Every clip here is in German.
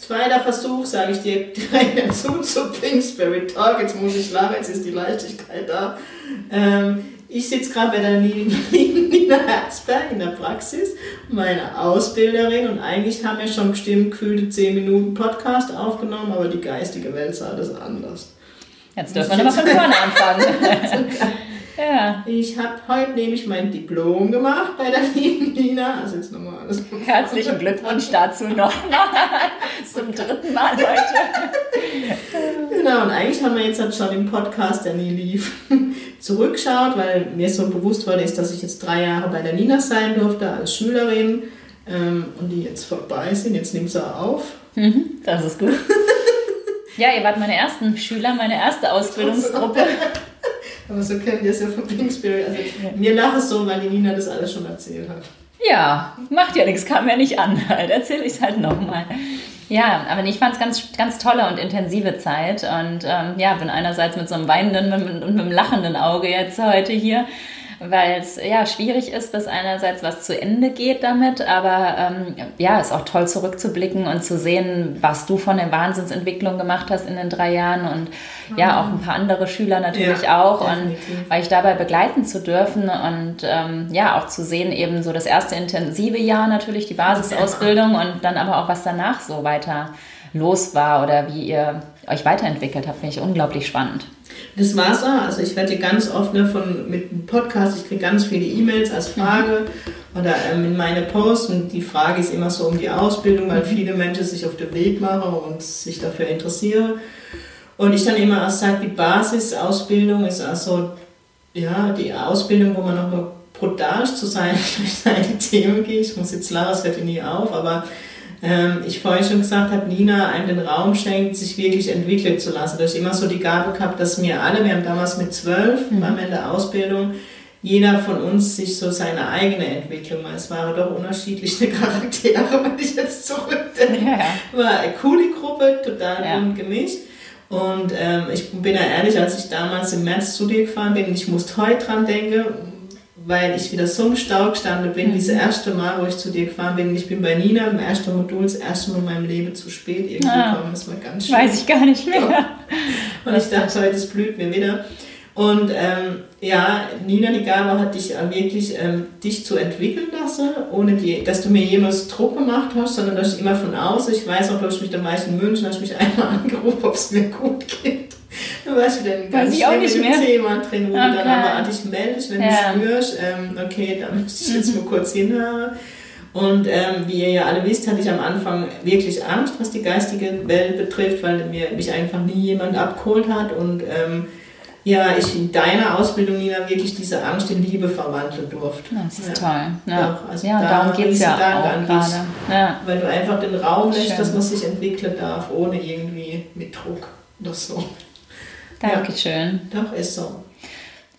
zweiter Versuch, sage ich dir direkt dazu zu Pink Spirit Talk. Jetzt muss ich lachen, jetzt ist die Leichtigkeit da. Ähm, ich sitze gerade bei der Nina Herzberg in der Praxis, meine Ausbilderin, und eigentlich haben wir schon bestimmt gefühlte 10 Minuten Podcast aufgenommen, aber die geistige Welt sah das anders. Jetzt dürfen wir nochmal von vorne anfangen. Ja. Ich habe heute nämlich mein Diplom gemacht bei der lieben Nina. Also jetzt nochmal alles. Herzlichen Glückwunsch dazu nochmal. Zum dritten Mal heute. genau, und eigentlich haben wir jetzt halt schon im Podcast, der nie lief, zurückschaut, weil mir so bewusst wurde, ist, dass ich jetzt drei Jahre bei der Nina sein durfte als Schülerin ähm, und die jetzt vorbei sind. Jetzt nimmt sie auf. Mhm, das ist gut. Ja, ihr wart meine ersten Schüler, meine erste Ausbildungsgruppe. Aber so kennen wir es ja von Kingsbury. Also mir nach es so, weil die Nina das alles schon erzählt hat. Ja, macht ja nichts, kam ja nicht an. Halt. Erzähle ich es halt nochmal. Ja, aber ich fand es ganz, ganz tolle und intensive Zeit und ähm, ja, bin einerseits mit so einem weinenden und mit einem lachenden Auge jetzt heute hier weil es ja schwierig ist, dass einerseits was zu Ende geht damit, aber ähm, ja, ist auch toll zurückzublicken und zu sehen, was du von der Wahnsinnsentwicklung gemacht hast in den drei Jahren und mhm. ja, auch ein paar andere Schüler natürlich ja, auch definitiv. und weil ich dabei begleiten zu dürfen und ähm, ja, auch zu sehen eben so das erste intensive Jahr natürlich, die Basisausbildung und dann aber auch was danach so weiter los war oder wie ihr euch weiterentwickelt habt, finde ich unglaublich spannend. Das war's auch. Also ich werde ganz oft ne, von, mit einem Podcast, ich kriege ganz viele E-Mails als Frage mhm. oder ähm, in meine Posts und die Frage ist immer so um die Ausbildung, weil mhm. viele Menschen sich auf den Weg machen und sich dafür interessieren. Und ich dann immer auch sage, die Basisausbildung ist also ja, die Ausbildung, wo man nochmal brutal zu sein durch seine Themen geht. Ich muss jetzt lachen, es hört nie auf, aber ähm, ich vorhin schon gesagt habe, Nina einem den Raum schenkt, sich wirklich entwickeln zu lassen. Da ich immer so die Gabe gehabt, dass mir alle, wir haben damals mit zwölf, mhm. am Ende der Ausbildung, jeder von uns sich so seine eigene Entwicklung, weil es waren doch unterschiedliche Charaktere, wenn ich jetzt zurückdenke. Ja. War eine coole Gruppe, total ja. bunt gemischt. Und ähm, ich bin ja ehrlich, als ich damals im März zu dir gefahren bin, ich musste heute dran denken, weil ich wieder so im Stau gestanden bin, mhm. dieses erste Mal, wo ich zu dir gefahren bin. Ich bin bei Nina im ersten Modul das erste Mal in meinem Leben zu spät irgendwie ah, gekommen. Das war ganz schön. Weiß ich gar nicht mehr. Und ich dachte, heute blüht mir wieder. Und ähm, ja, Nina die Gabe hat dich wirklich ähm, dich zu entwickeln lassen, ohne die, dass du mir jemals Druck gemacht hast, sondern dass ich immer von außen, ich weiß auch, glaube ich mich da ich in München, hast mich einmal angerufen, ob es mir gut geht. Du weißt wieder ein ganz schlimmes Thema drin, wo okay. du dann aber an dich meldest, wenn ja. du spürst, ähm, okay, da müsste ich jetzt mal kurz hinhören. Und ähm, wie ihr ja alle wisst, hatte ich am Anfang wirklich Angst, was die geistige Welt betrifft, weil mir, mich einfach nie jemand abgeholt hat. Und ähm, ja, ich in deiner Ausbildung, Nina, wirklich diese Angst in Liebe verwandeln durfte. Das ist ja. toll. Ja, Doch, also ja da darum geht es ja auch gerade. Ja. Weil du einfach den Raum lässt, dass man sich entwickeln darf, ohne irgendwie mit Druck oder so. Dankeschön. Ja, doch, ist so.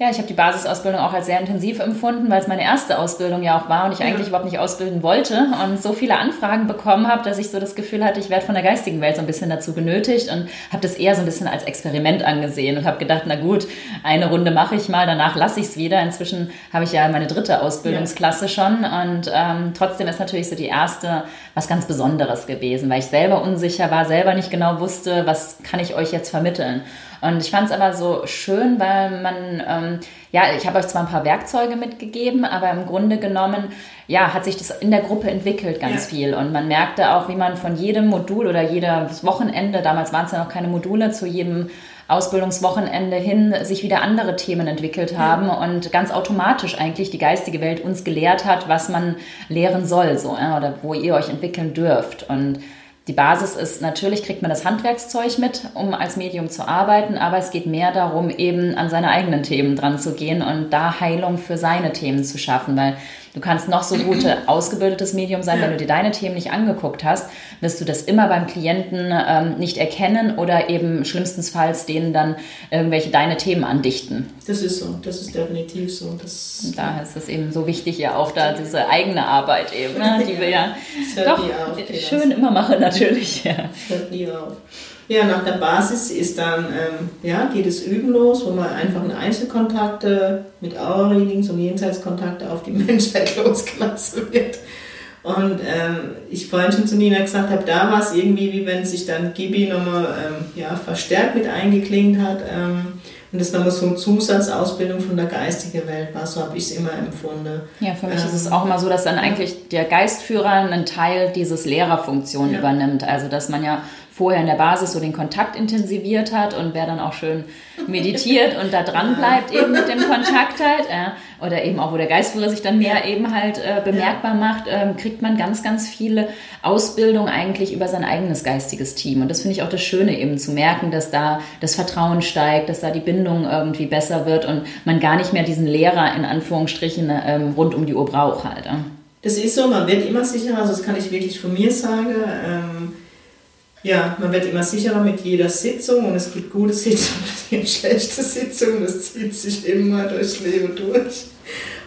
Ja, ich habe die Basisausbildung auch als sehr intensiv empfunden, weil es meine erste Ausbildung ja auch war und ich ja. eigentlich überhaupt nicht ausbilden wollte und so viele Anfragen bekommen habe, dass ich so das Gefühl hatte, ich werde von der geistigen Welt so ein bisschen dazu genötigt und habe das eher so ein bisschen als Experiment angesehen und habe gedacht, na gut, eine Runde mache ich mal, danach lasse ich es wieder. Inzwischen habe ich ja meine dritte Ausbildungsklasse ja. schon und ähm, trotzdem ist natürlich so die erste was ganz Besonderes gewesen, weil ich selber unsicher war, selber nicht genau wusste, was kann ich euch jetzt vermitteln. Und ich fand es aber so schön, weil man, ähm, ja, ich habe euch zwar ein paar Werkzeuge mitgegeben, aber im Grunde genommen, ja, hat sich das in der Gruppe entwickelt ganz ja. viel. Und man merkte auch, wie man von jedem Modul oder jedes Wochenende, damals waren es ja noch keine Module, zu jedem Ausbildungswochenende hin sich wieder andere Themen entwickelt haben ja. und ganz automatisch eigentlich die geistige Welt uns gelehrt hat, was man lehren soll, so, ja, oder wo ihr euch entwickeln dürft. Und die Basis ist, natürlich kriegt man das Handwerkszeug mit, um als Medium zu arbeiten, aber es geht mehr darum, eben an seine eigenen Themen dran zu gehen und da Heilung für seine Themen zu schaffen, weil du kannst noch so gut ausgebildetes Medium sein, ja. wenn du dir deine Themen nicht angeguckt hast, wirst du das immer beim Klienten ähm, nicht erkennen oder eben schlimmstenfalls denen dann irgendwelche deine Themen andichten. Das ist so, das ist definitiv so. Das, Und daher ist es eben so wichtig ja auch da diese eigene Arbeit eben, ne, die wir ja doch auf, schön immer machen natürlich. Ja. Das hört nie auf. Ja, nach der Basis ist dann, ähm, ja, geht es üben los, wo man einfach in Einzelkontakte mit Aura-Readings und Jenseitskontakte auf die Menschheit losgelassen wird. Und ähm, ich vorhin schon zu Nina gesagt habe, da war es irgendwie, wie wenn sich dann Gibi nochmal ähm, ja, verstärkt mit eingeklingt hat. Ähm, und das nochmal so eine Zusatzausbildung von der geistigen Welt war, so habe ich es immer empfunden. Ja, für mich ähm, ist es auch mal so, dass dann eigentlich der Geistführer einen Teil dieses Lehrerfunktion ja. übernimmt. Also dass man ja vorher in der Basis so den Kontakt intensiviert hat und wer dann auch schön meditiert und da dran bleibt eben mit dem Kontakt halt, äh, oder eben auch, wo der Geistführer sich dann mehr eben halt äh, bemerkbar macht, äh, kriegt man ganz, ganz viele Ausbildung eigentlich über sein eigenes geistiges Team. Und das finde ich auch das Schöne eben zu merken, dass da das Vertrauen steigt, dass da die Bindung irgendwie besser wird und man gar nicht mehr diesen Lehrer in Anführungsstrichen ähm, rund um die Uhr braucht halt. Das ist so, man wird immer sicherer, also das kann ich wirklich von mir sagen. Ähm ja, man wird immer sicherer mit jeder Sitzung und es gibt gute Sitzungen, es gibt schlechte Sitzungen, das zieht sich immer durchs Leben durch.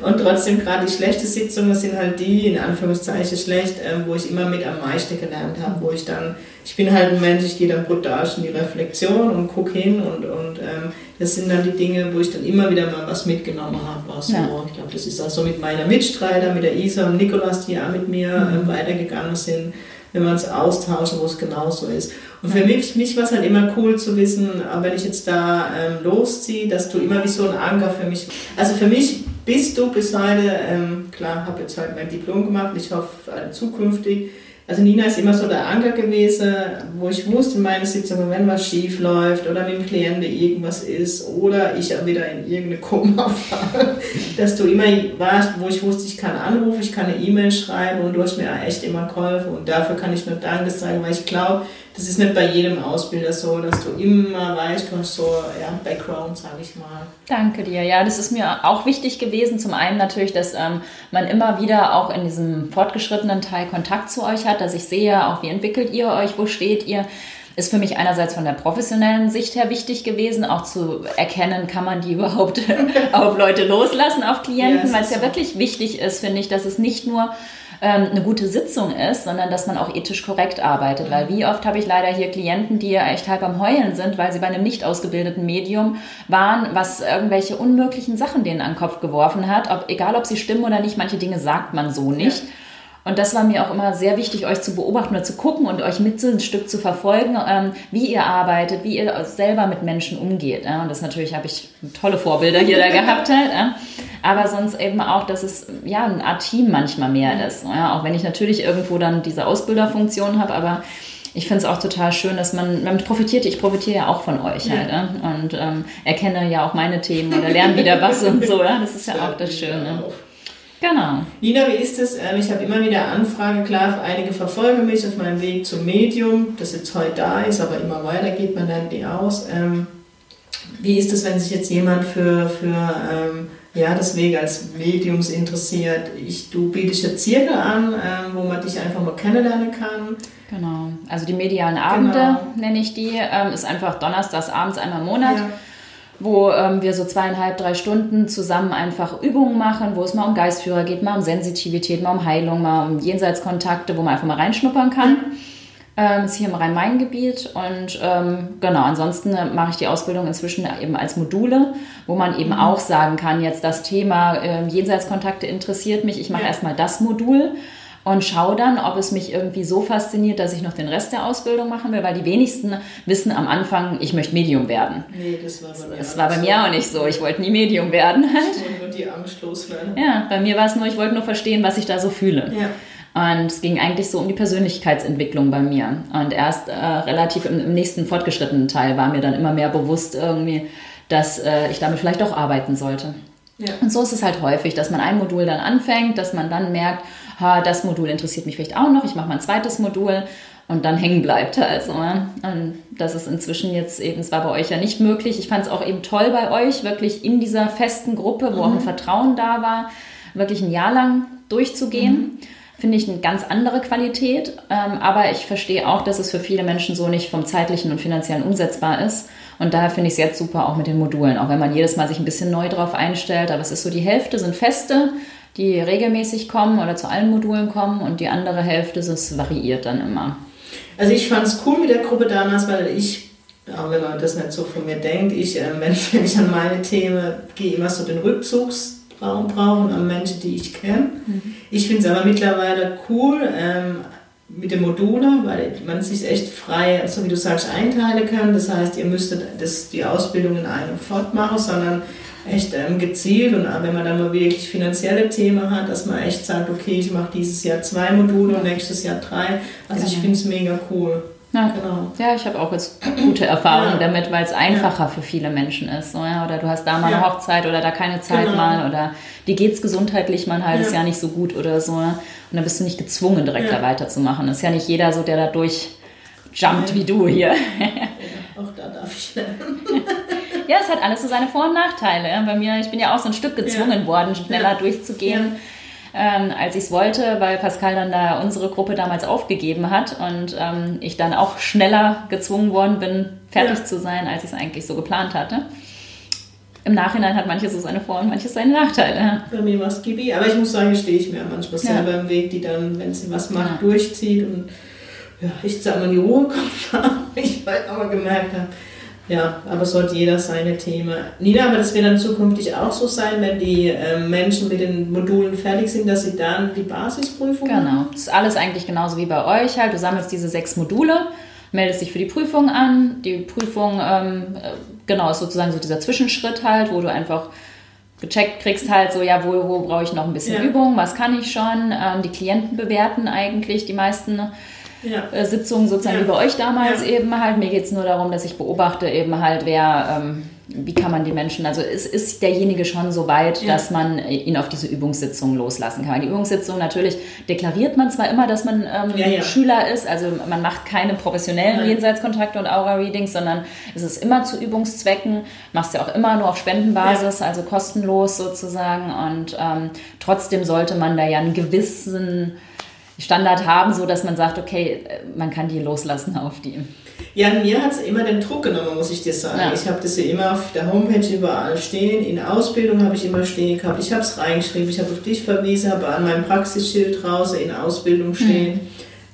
Und trotzdem, gerade die schlechten Sitzungen sind halt die, in Anführungszeichen schlecht, ähm, wo ich immer mit am meisten gelernt habe, wo ich dann, ich bin halt ein Mensch, ich gehe dann brutal in die Reflexion und gucke hin und, und ähm, das sind dann die Dinge, wo ich dann immer wieder mal was mitgenommen habe. Also, ja. Ich glaube, das ist auch so mit meiner Mitstreiter, mit der Isa und Nikolas, die auch mit mir mhm. ähm, weitergegangen sind wenn wir uns austauschen, wo es genauso ist. Und für mich, mich war es halt immer cool zu wissen, wenn ich jetzt da ähm, losziehe, dass du immer wie so ein Anker für mich, also für mich bist du bis heute, ähm, klar, habe jetzt halt mein Diplom gemacht, ich hoffe äh, zukünftig, also Nina ist immer so der Anker gewesen, wo ich wusste in meinen Sitzungen, wenn was schief läuft oder mit dem Klienten irgendwas ist oder ich wieder in irgendeine Koma fahre, dass du immer warst, wo ich wusste, ich kann anrufen, ich kann eine E-Mail schreiben und du hast mir echt immer geholfen und dafür kann ich nur Danke sagen, weil ich glaube, das ist nicht bei jedem Ausbilder so, dass du immer weißt, du hast so ja, Background, sage ich mal. Danke dir. Ja, das ist mir auch wichtig gewesen. Zum einen natürlich, dass ähm, man immer wieder auch in diesem fortgeschrittenen Teil Kontakt zu euch hat, dass ich sehe, auch wie entwickelt ihr euch, wo steht ihr ist für mich einerseits von der professionellen Sicht her wichtig gewesen, auch zu erkennen, kann man die überhaupt auf Leute loslassen, auf Klienten, ja, weil es ja so. wirklich wichtig ist, finde ich, dass es nicht nur ähm, eine gute Sitzung ist, sondern dass man auch ethisch korrekt arbeitet. Weil wie oft habe ich leider hier Klienten, die ja echt halb am Heulen sind, weil sie bei einem nicht ausgebildeten Medium waren, was irgendwelche unmöglichen Sachen denen an den Kopf geworfen hat. Ob, egal, ob sie stimmen oder nicht, manche Dinge sagt man so nicht. Ja. Und das war mir auch immer sehr wichtig, euch zu beobachten oder zu gucken und euch mit so ein Stück zu verfolgen, ähm, wie ihr arbeitet, wie ihr selber mit Menschen umgeht. Und das natürlich habe ich tolle Vorbilder hier da gehabt halt. Aber sonst eben auch, dass es ja eine Art Team manchmal mehr ist. Auch wenn ich natürlich irgendwo dann diese Ausbilderfunktion habe, aber ich finde es auch total schön, dass man damit profitiert. Ich profitiere ja auch von euch halt ja. und ähm, erkenne ja auch meine Themen oder lerne wieder was und so. Ja? Das ist ja auch das Schöne. Genau. Nina, wie ist es? Ähm, ich habe immer wieder Anfragen, klar, einige verfolgen mich auf meinem Weg zum Medium, das jetzt heute da ist, aber immer weiter geht man dann die aus. Ähm, wie ist es, wenn sich jetzt jemand für, für ähm, ja, das Weg als Mediums interessiert? Ich, du bietest ja Zirkel an, wo man dich einfach mal kennenlernen kann. Genau, also die medialen Abende genau. nenne ich die, ist einfach donnerstags abends einmal im Monat. Ja wo ähm, wir so zweieinhalb, drei Stunden zusammen einfach Übungen machen, wo es mal um Geistführer geht, mal um Sensitivität, mal um Heilung, mal um Jenseitskontakte, wo man einfach mal reinschnuppern kann. Ähm, ist hier im Rhein-Main-Gebiet und ähm, genau, ansonsten mache ich die Ausbildung inzwischen eben als Module, wo man eben mhm. auch sagen kann, jetzt das Thema äh, Jenseitskontakte interessiert mich, ich mache ja. erstmal das Modul und schaue dann, ob es mich irgendwie so fasziniert, dass ich noch den Rest der Ausbildung machen will, weil die wenigsten wissen am Anfang, ich möchte Medium werden. Nee, das war bei mir, das war bei mir auch nicht so. Ich wollte nie Medium werden. Ich wollte nur die Angst loswerden. Ja, bei mir war es nur, ich wollte nur verstehen, was ich da so fühle. Ja. Und es ging eigentlich so um die Persönlichkeitsentwicklung bei mir. Und erst äh, relativ im, im, nächsten fortgeschrittenen Teil war mir dann immer mehr bewusst irgendwie, dass äh, ich damit vielleicht auch arbeiten sollte. Ja. Und so ist es halt häufig, dass man ein Modul dann anfängt, dass man dann merkt, ha, das Modul interessiert mich vielleicht auch noch, ich mache mal ein zweites Modul und dann hängen bleibt. Also, und das ist inzwischen jetzt eben, es war bei euch ja nicht möglich. Ich fand es auch eben toll bei euch, wirklich in dieser festen Gruppe, wo mhm. auch ein Vertrauen da war, wirklich ein Jahr lang durchzugehen. Mhm. Finde ich eine ganz andere Qualität. Ähm, aber ich verstehe auch, dass es für viele Menschen so nicht vom zeitlichen und finanziellen umsetzbar ist. Und daher finde ich es jetzt super auch mit den Modulen, auch wenn man jedes Mal sich ein bisschen neu drauf einstellt. Aber es ist so, die Hälfte sind feste, die regelmäßig kommen oder zu allen Modulen kommen und die andere Hälfte es variiert dann immer. Also ich fand es cool mit der Gruppe damals, weil ich, auch wenn man das nicht so von mir denkt, ich, äh, wenn, wenn ich an meine Themen gehe, immer so den Rückzugsraum brauchen an Menschen, die ich kenne. Mhm. Ich finde es aber mittlerweile cool ähm, mit den Modulen, weil man sich echt frei, so wie du sagst, einteilen kann. Das heißt, ihr müsstet das, die Ausbildung in einem fortmachen, sondern echt ähm, gezielt und wenn man dann mal wirklich finanzielle Themen hat, dass man echt sagt, okay, ich mache dieses Jahr zwei Module und nächstes Jahr drei. Also genau. ich finde es mega cool. Ja, genau. ja ich habe auch jetzt gute Erfahrungen ja. damit, weil es einfacher ja. für viele Menschen ist. So, ja? Oder du hast da mal eine Hochzeit oder da keine Zeit genau. mal oder dir geht es gesundheitlich mal ein halbes Jahr nicht so gut oder so. Und dann bist du nicht gezwungen, direkt da weiterzumachen. Das ist ja nicht jeder so, der da durchjumpt wie du hier. auch da darf ich lernen. ja, es hat alles so seine Vor- und Nachteile. Bei mir, ich bin ja auch so ein Stück gezwungen worden, schneller durchzugehen. Ähm, als ich es wollte, weil Pascal dann da unsere Gruppe damals aufgegeben hat und ähm, ich dann auch schneller gezwungen worden bin, fertig ja. zu sein, als ich es eigentlich so geplant hatte. Im Nachhinein hat manches so seine Vor- und manches seine Nachteile. Bei mir war es Gibi, aber ich muss sagen, stehe ich mir manchmal selber im Weg, die dann, wenn sie was macht, durchzieht und ja, ich sag mal die Ruhe kommt, ich halt aber gemerkt habe, ja, aber sollte jeder seine Themen. Nina, aber das wird dann zukünftig auch so sein, wenn die äh, Menschen mit den Modulen fertig sind, dass sie dann die Basisprüfung Genau, machen? das ist alles eigentlich genauso wie bei euch halt. Du sammelst diese sechs Module, meldest dich für die Prüfung an. Die Prüfung, ähm, äh, genau, ist sozusagen so dieser Zwischenschritt halt, wo du einfach gecheckt kriegst halt so, ja, wo, wo brauche ich noch ein bisschen ja. Übung, was kann ich schon. Ähm, die Klienten bewerten eigentlich die meisten ja. Äh, Sitzungen sozusagen ja. wie bei euch damals ja. eben halt. Mir geht es nur darum, dass ich beobachte eben halt, wer, ähm, wie kann man die Menschen, also ist, ist derjenige schon so weit, dass man ihn auf diese Übungssitzung loslassen kann. Die Übungssitzung natürlich deklariert man zwar immer, dass man ähm, Schüler ist, also man macht keine professionellen Jenseitskontakte und Aura-Readings, sondern es ist immer zu Übungszwecken, machst ja auch immer nur auf Spendenbasis, also kostenlos sozusagen und ähm, trotzdem sollte man da ja einen gewissen Standard haben, so dass man sagt, okay, man kann die loslassen auf die. Ja, mir hat es immer den Druck genommen, muss ich dir sagen. Ja. Ich habe das ja immer auf der Homepage überall stehen. In Ausbildung habe ich immer stehen gehabt. Ich habe es reingeschrieben, ich habe auf dich verwiesen, habe an meinem Praxisschild draußen in Ausbildung stehen. Mhm.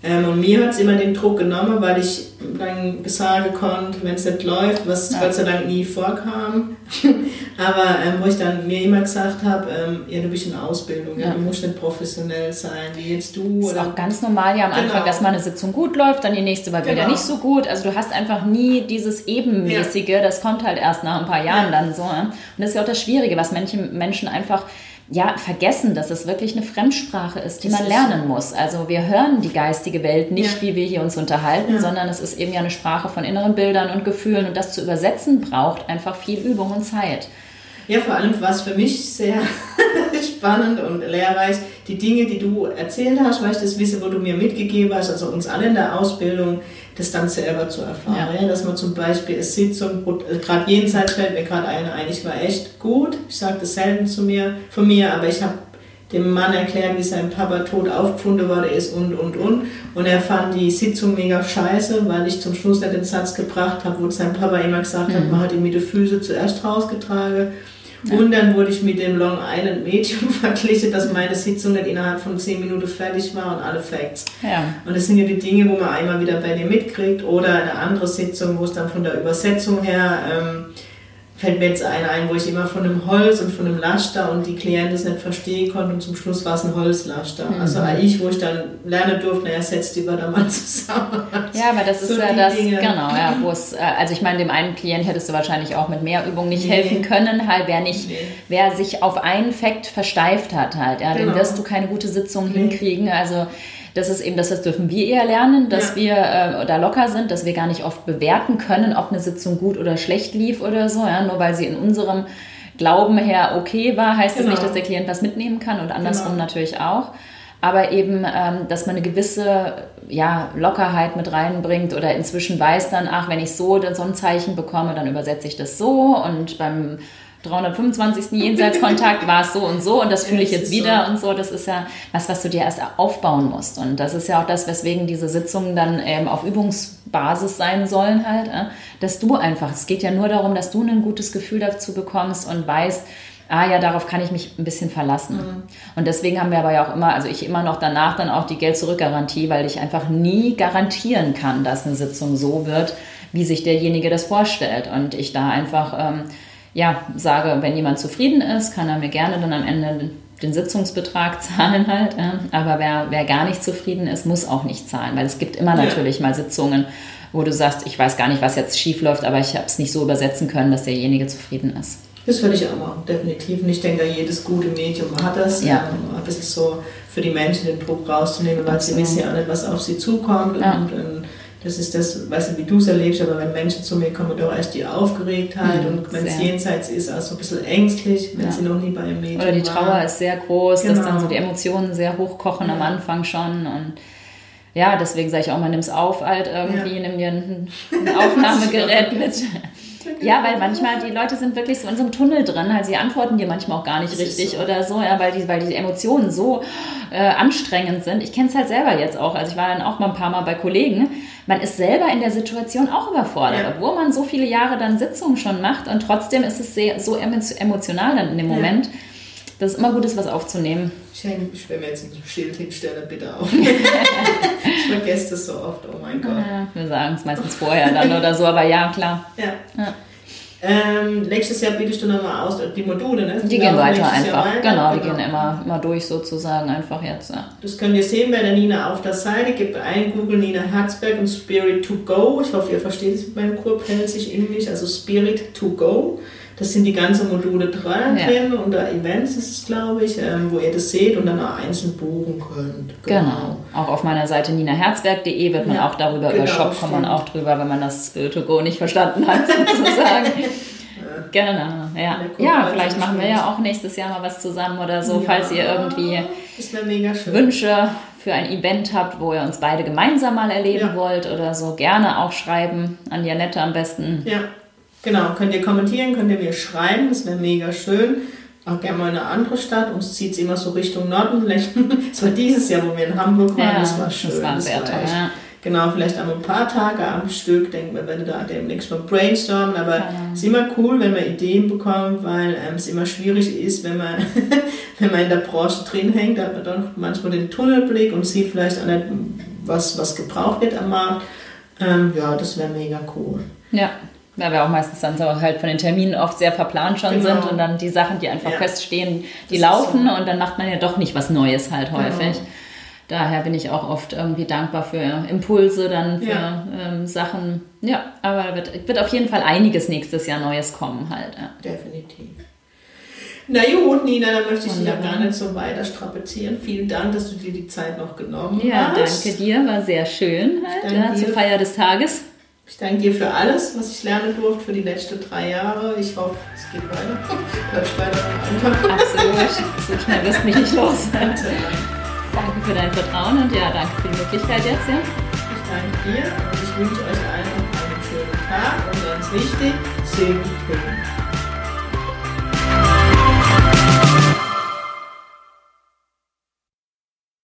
Ähm, und mir hat es immer den Druck genommen, weil ich dann sagen konnte, wenn es nicht läuft, was ja. Gott sei Dank nie vorkam. Aber ähm, wo ich dann mir immer gesagt habe, ähm, ja, du bist in Ausbildung, ja. Ja, du musst nicht professionell sein, wie jetzt du. Das ist auch ganz normal ja am genau. Anfang, dass mal eine Sitzung gut läuft, dann die nächste war genau. wieder nicht so gut. Also du hast einfach nie dieses Ebenmäßige, das kommt halt erst nach ein paar Jahren dann so. Und das ist ja auch das Schwierige, was manche Menschen einfach ja, vergessen, dass es wirklich eine Fremdsprache ist, die das man lernen muss. Also wir hören die geistige Welt nicht, ja. wie wir hier uns unterhalten, ja. sondern es ist eben ja eine Sprache von inneren Bildern und Gefühlen und das zu übersetzen braucht einfach viel Übung und Zeit. Ja, vor allem war es für mich sehr spannend und lehrreich, die Dinge, die du erzählt hast, weil ich das wisse, wo du mir mitgegeben hast, also uns alle in der Ausbildung, das dann selber zu erfahren. Ja. Ja, dass man zum Beispiel eine Sitzung, äh, gerade jenseits fällt mir gerade eine ein, ich war echt gut, ich sage das selten zu mir, von mir, aber ich habe dem Mann erklärt, wie sein Papa tot aufgefunden worden ist und, und, und. Und er fand die Sitzung mega scheiße, weil ich zum Schluss nicht den Satz gebracht habe, wo sein Papa immer gesagt mhm. hat, man hat ihn mit den Füßen zuerst rausgetragen ja. Und dann wurde ich mit dem Long Island Medium verglichen, dass meine Sitzung nicht innerhalb von 10 Minuten fertig war und alle Facts. Ja. Und das sind ja die Dinge, wo man einmal wieder bei dir mitkriegt oder eine andere Sitzung, wo es dann von der Übersetzung her ähm, fällt mir jetzt eine ein, wo ich immer von einem Holz und von einem Laster und die Klienten das nicht verstehen konnten und zum Schluss war es ein Holzlaster. Mhm. Also ich, wo ich dann lernen durfte, naja, setzt die da mal zusammen. Ja, aber das so ist ja das, Dinge. genau, ja, wo es, äh, also ich meine, dem einen Klient hättest du wahrscheinlich auch mit mehr Übung nicht nee. helfen können, halt, wer nicht, nee. wer sich auf einen Fakt versteift hat halt, ja, genau. den wirst du keine gute Sitzung nee. hinkriegen, also das ist eben, das, das dürfen wir eher lernen, dass ja. wir äh, da locker sind, dass wir gar nicht oft bewerten können, ob eine Sitzung gut oder schlecht lief oder so. Ja? Nur weil sie in unserem Glauben her okay war, heißt genau. das nicht, dass der Klient was mitnehmen kann und andersrum genau. natürlich auch. Aber eben, ähm, dass man eine gewisse ja, Lockerheit mit reinbringt oder inzwischen weiß dann, ach, wenn ich so, so ein Zeichen bekomme, dann übersetze ich das so und beim 325. Jenseitskontakt war es so und so und das fühle ich jetzt wieder so. und so. Das ist ja was, was du dir erst aufbauen musst. Und das ist ja auch das, weswegen diese Sitzungen dann ähm, auf Übungsbasis sein sollen halt, äh, dass du einfach, es geht ja nur darum, dass du ein gutes Gefühl dazu bekommst und weißt, ah ja, darauf kann ich mich ein bisschen verlassen. Mhm. Und deswegen haben wir aber ja auch immer, also ich immer noch danach dann auch die Geld-Zurück-Garantie, weil ich einfach nie garantieren kann, dass eine Sitzung so wird, wie sich derjenige das vorstellt. Und ich da einfach, ähm, ja, sage, wenn jemand zufrieden ist, kann er mir gerne dann am Ende den Sitzungsbetrag zahlen halt. Aber wer, wer gar nicht zufrieden ist, muss auch nicht zahlen, weil es gibt immer ja. natürlich mal Sitzungen, wo du sagst, ich weiß gar nicht, was jetzt schief läuft, aber ich habe es nicht so übersetzen können, dass derjenige zufrieden ist. Das würde ich auch machen, definitiv. Und ich denke, jedes gute Medium hat das. Ja. Ähm, ein bisschen so für die Menschen den Druck rauszunehmen, weil sie wissen ja nicht, was auf sie zukommt. Ja. Und, und, das ist das, weiß nicht, wie du es erlebst, aber wenn Menschen zu mir kommen, doch erst die Aufgeregtheit mhm, und wenn es jenseits ist, auch so ein bisschen ängstlich, wenn ja. sie noch nie bei einem Medium Oder die Trauer war. ist sehr groß, genau. dass dann so die Emotionen sehr hochkochen ja. am Anfang schon und ja, deswegen sage ich auch mal, nimm es auf halt irgendwie, ja. nimm dir ein Aufnahmegerät mit. Ja, weil manchmal die Leute sind wirklich so in so einem Tunnel drin, halt sie antworten dir manchmal auch gar nicht das richtig so. oder so, ja, weil die, weil die Emotionen so äh, anstrengend sind. Ich kenne es halt selber jetzt auch. Also ich war dann auch mal ein paar Mal bei Kollegen. Man ist selber in der Situation auch überfordert, ja. obwohl man so viele Jahre dann Sitzungen schon macht und trotzdem ist es sehr, so emotional dann in dem Moment. Ja. Das ist immer gut, ist was aufzunehmen. Ich, ich will mir jetzt ein Schild hinstellen, bitte auf. ich vergesse das so oft, oh mein Gott. Ja, wir sagen es meistens vorher dann oder so, aber ja, klar. Ja. ja. Ähm, nächstes Jahr bietest du nochmal aus, die Module, ne? Die, gehen weiter einfach. Genau, die genau. gehen immer, immer durch sozusagen einfach jetzt. Ja. Das könnt ihr sehen bei der Nina auf der Seite. Gebt ein Google Nina Herzberg und Spirit to Go. Ich hoffe, ihr versteht es mit meinem Kurpelzig in mich. Also Spirit to Go. Das sind die ganzen Module drin ja. unter Events ist es, glaube ich, ähm, wo ihr das seht und dann auch einzeln buchen könnt. Genau. genau. Auch auf meiner Seite ninaherzberg.de wird man ja, auch darüber, genau, über Shop kommt man auch drüber, wenn man das To Go nicht verstanden hat, sozusagen. Genau, ja. Ja, vielleicht machen wir ja auch nächstes Jahr mal was zusammen oder so, ja, falls ihr irgendwie Wünsche für ein Event habt, wo ihr uns beide gemeinsam mal erleben ja. wollt oder so, gerne auch schreiben. An Janette am besten. Ja. Genau, könnt ihr kommentieren, könnt ihr mir schreiben, das wäre mega schön. Auch gerne mal eine andere Stadt. Uns zieht es immer so Richtung Norden. Es war dieses Jahr, wo wir in Hamburg waren, ja, das war schön. Das war sehr toll, ja. Genau, vielleicht einmal ein paar Tage am Stück, denken wir, wenn da demnächst mal brainstormen, aber ja. es ist immer cool, wenn man Ideen bekommt, weil ähm, es immer schwierig ist, wenn man, wenn man in der Branche drin hängt, da hat man dann manchmal den Tunnelblick und sieht vielleicht auch nicht, was, was gebraucht wird am Markt. Ähm, ja, das wäre mega cool. Ja, weil wir auch meistens dann so halt von den Terminen oft sehr verplant schon genau. sind und dann die Sachen, die einfach ja. feststehen, die das laufen so. und dann macht man ja doch nicht was Neues halt genau. häufig. Genau. Daher bin ich auch oft irgendwie dankbar für Impulse, dann für ja. ähm, Sachen. Ja, aber wird, wird auf jeden Fall einiges nächstes Jahr Neues kommen halt. Ja. Definitiv. Na gut, Nina, dann möchte ich dich ja gar nicht so weiter strapazieren. Vielen Dank, dass du dir die Zeit noch genommen ja, hast. Ja, danke dir, war sehr schön halt, ja, zur Feier des Tages. Ich danke dir für alles, was ich lernen durfte für die letzten drei Jahre. Ich hoffe, es geht weiter. Bleibt weiter Absolut. So schnell wirst mich nicht los. danke für dein Vertrauen und ja, danke für die Möglichkeit jetzt. Ja. Ich danke dir und ich wünsche euch allen einen schönen Tag und ganz wichtig, singen.